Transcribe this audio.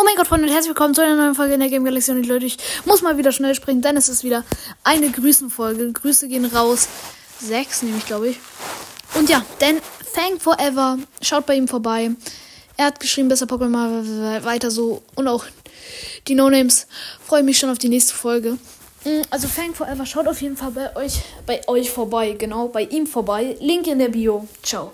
Oh mein Gott, Freunde, und herzlich willkommen zu einer neuen Folge in der Game Galaxy. Und Leute, ich muss mal wieder schnell springen, denn es ist wieder eine Grüßenfolge. Grüße gehen raus. Sechs, nämlich, glaube ich. Und ja, denn Thank Forever, schaut bei ihm vorbei. Er hat geschrieben, besser Pokémon weiter so. Und auch die No-Names. Freue mich schon auf die nächste Folge. Mm, also Thank Forever, schaut auf jeden Fall bei euch, bei euch vorbei. Genau, bei ihm vorbei. Link in der Bio. Ciao.